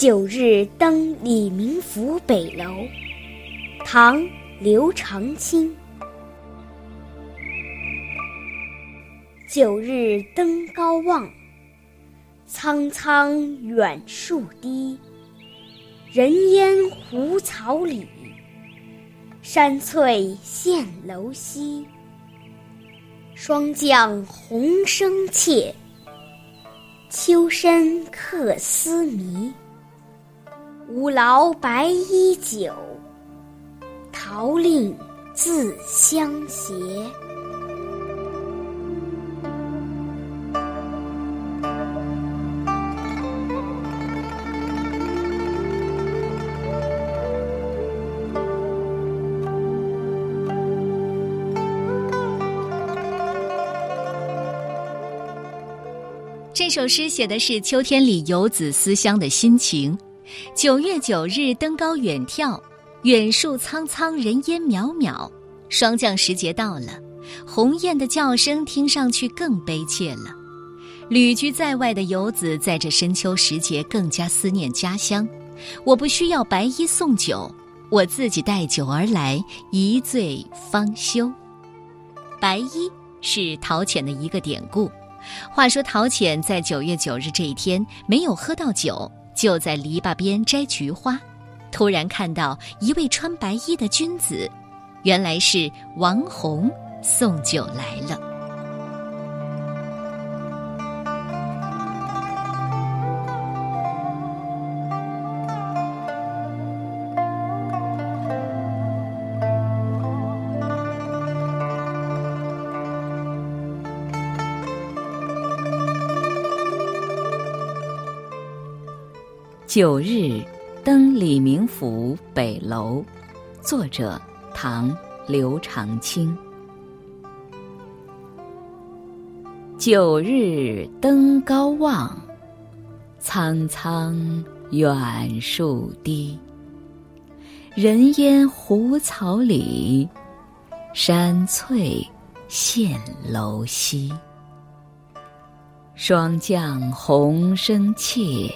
九日登李明府北楼，唐·刘长卿。九日登高望，苍苍远树低。人烟胡草里，山翠现楼西。霜降红生切，秋深客思迷。吾劳白衣酒，桃令自相携。这首诗写的是秋天里游子思乡的心情。九月九日登高远眺，远树苍苍，人烟渺渺。霜降时节到了，鸿雁的叫声听上去更悲切了。旅居在外的游子在这深秋时节更加思念家乡。我不需要白衣送酒，我自己带酒而来，一醉方休。白衣是陶潜的一个典故。话说陶潜在九月九日这一天没有喝到酒。就在篱笆边摘菊花，突然看到一位穿白衣的君子，原来是王弘送酒来了。九日登李明府北楼，作者唐·刘长卿。九日登高望，苍苍远树低。人烟胡草里，山翠现楼西。霜降红生切。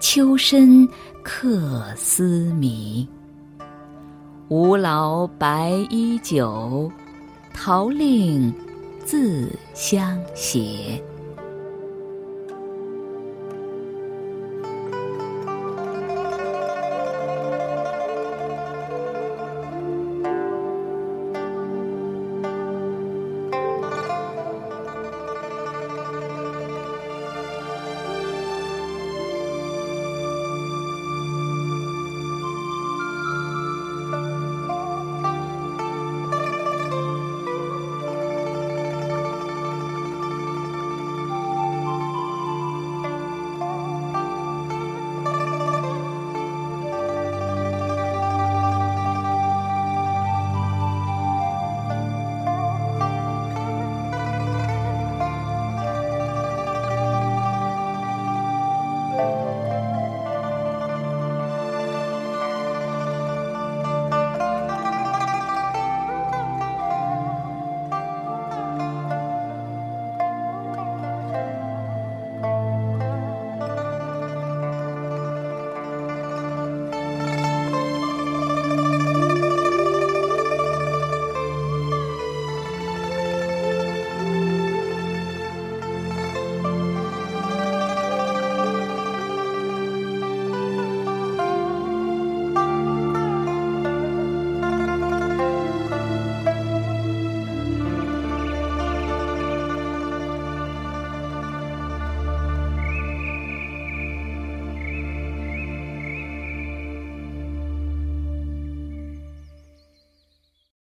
秋深客思迷，吴劳白衣酒，陶令自相携。